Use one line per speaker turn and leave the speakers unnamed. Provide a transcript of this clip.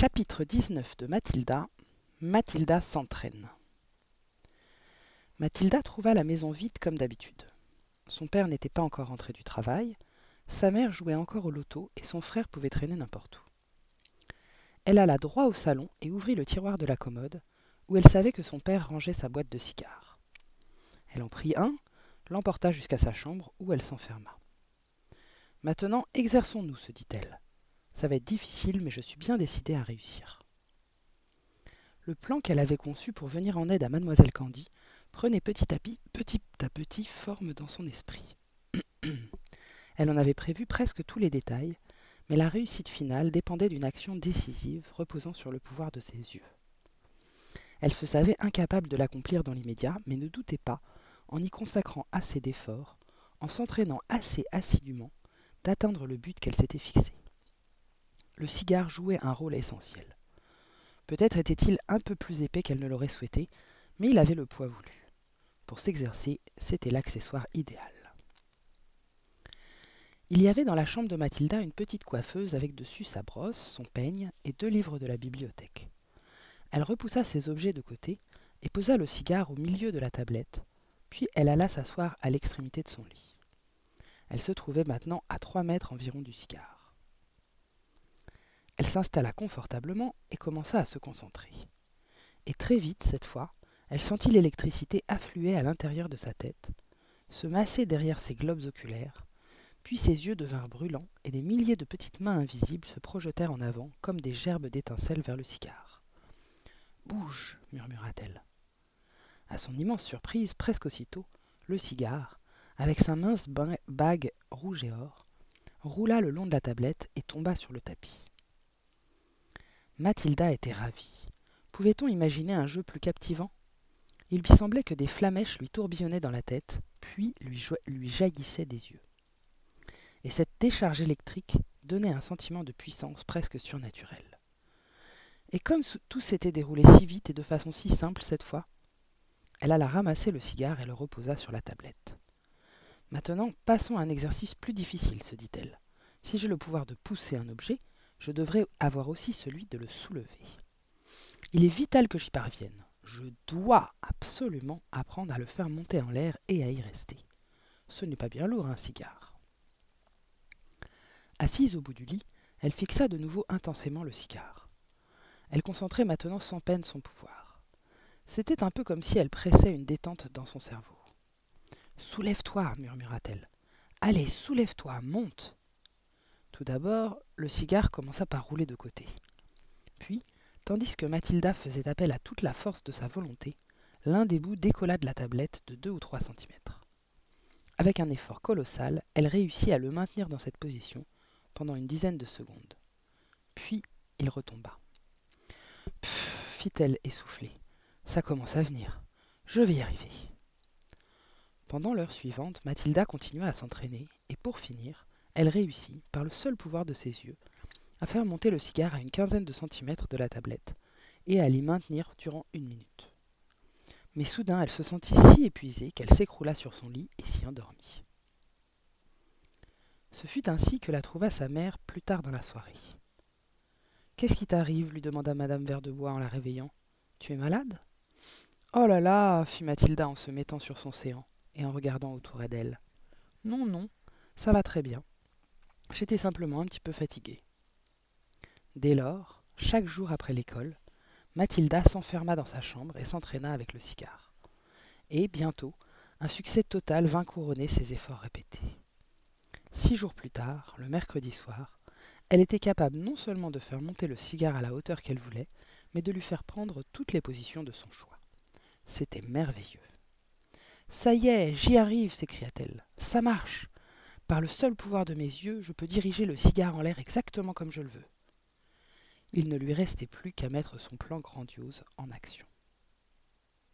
Chapitre 19 de Mathilda. Mathilda s'entraîne. Mathilda trouva la maison vide comme d'habitude. Son père n'était pas encore rentré du travail, sa mère jouait encore au loto et son frère pouvait traîner n'importe où. Elle alla droit au salon et ouvrit le tiroir de la commode, où elle savait que son père rangeait sa boîte de cigares. Elle en prit un, l'emporta jusqu'à sa chambre, où elle s'enferma. Maintenant, exerçons-nous, se dit-elle. Ça va être difficile, mais je suis bien décidée à réussir. Le plan qu'elle avait conçu pour venir en aide à mademoiselle Candy prenait petit à petit, petit à petit forme dans son esprit. elle en avait prévu presque tous les détails, mais la réussite finale dépendait d'une action décisive reposant sur le pouvoir de ses yeux. Elle se savait incapable de l'accomplir dans l'immédiat, mais ne doutait pas, en y consacrant assez d'efforts, en s'entraînant assez assidûment, d'atteindre le but qu'elle s'était fixé. Le cigare jouait un rôle essentiel. Peut-être était-il un peu plus épais qu'elle ne l'aurait souhaité, mais il avait le poids voulu. Pour s'exercer, c'était l'accessoire idéal. Il y avait dans la chambre de Mathilda une petite coiffeuse avec dessus sa brosse, son peigne et deux livres de la bibliothèque. Elle repoussa ses objets de côté et posa le cigare au milieu de la tablette, puis elle alla s'asseoir à l'extrémité de son lit. Elle se trouvait maintenant à trois mètres environ du cigare. Elle s'installa confortablement et commença à se concentrer. Et très vite, cette fois, elle sentit l'électricité affluer à l'intérieur de sa tête, se masser derrière ses globes oculaires, puis ses yeux devinrent brûlants et des milliers de petites mains invisibles se projetèrent en avant comme des gerbes d'étincelles vers le cigare. Bouge, murmura-t-elle. À son immense surprise, presque aussitôt, le cigare, avec sa mince bague rouge et or, roula le long de la tablette et tomba sur le tapis. Mathilda était ravie. Pouvait-on imaginer un jeu plus captivant? Il lui semblait que des flamèches lui tourbillonnaient dans la tête, puis lui, lui jaillissaient des yeux et cette décharge électrique donnait un sentiment de puissance presque surnaturelle. Et comme tout s'était déroulé si vite et de façon si simple cette fois, elle alla ramasser le cigare et le reposa sur la tablette. Maintenant, passons à un exercice plus difficile, se dit-elle. Si j'ai le pouvoir de pousser un objet, je devrais avoir aussi celui de le soulever. Il est vital que j'y parvienne. Je dois absolument apprendre à le faire monter en l'air et à y rester. Ce n'est pas bien lourd un cigare. Assise au bout du lit, elle fixa de nouveau intensément le cigare. Elle concentrait maintenant sans peine son pouvoir. C'était un peu comme si elle pressait une détente dans son cerveau. Soulève-toi, murmura-t-elle. Allez, soulève-toi, monte. Tout d'abord, le cigare commença par rouler de côté. Puis, tandis que Mathilda faisait appel à toute la force de sa volonté, l'un des bouts décolla de la tablette de deux ou trois centimètres. Avec un effort colossal, elle réussit à le maintenir dans cette position, pendant une dizaine de secondes. Puis il retomba. Pfff, fit-elle essoufflée. Ça commence à venir. Je vais y arriver. Pendant l'heure suivante, Mathilda continua à s'entraîner, et pour finir, elle réussit, par le seul pouvoir de ses yeux, à faire monter le cigare à une quinzaine de centimètres de la tablette, et à l'y maintenir durant une minute. Mais soudain elle se sentit si épuisée qu'elle s'écroula sur son lit et s'y endormit. Ce fut ainsi que la trouva sa mère plus tard dans la soirée. Qu'est-ce qui t'arrive? lui demanda madame Verdebois en la réveillant. Tu es malade Oh là là fit Mathilda en se mettant sur son séant et en regardant autour d'elle. Non, non, ça va très bien. J'étais simplement un petit peu fatiguée. Dès lors, chaque jour après l'école, Mathilda s'enferma dans sa chambre et s'entraîna avec le cigare. Et, bientôt, un succès total vint couronner ses efforts répétés. Six jours plus tard, le mercredi soir, elle était capable non seulement de faire monter le cigare à la hauteur qu'elle voulait, mais de lui faire prendre toutes les positions de son choix. C'était merveilleux. Ça y est, j'y arrive, s'écria-t-elle. Ça marche. Par le seul pouvoir de mes yeux, je peux diriger le cigare en l'air exactement comme je le veux. Il ne lui restait plus qu'à mettre son plan grandiose en action.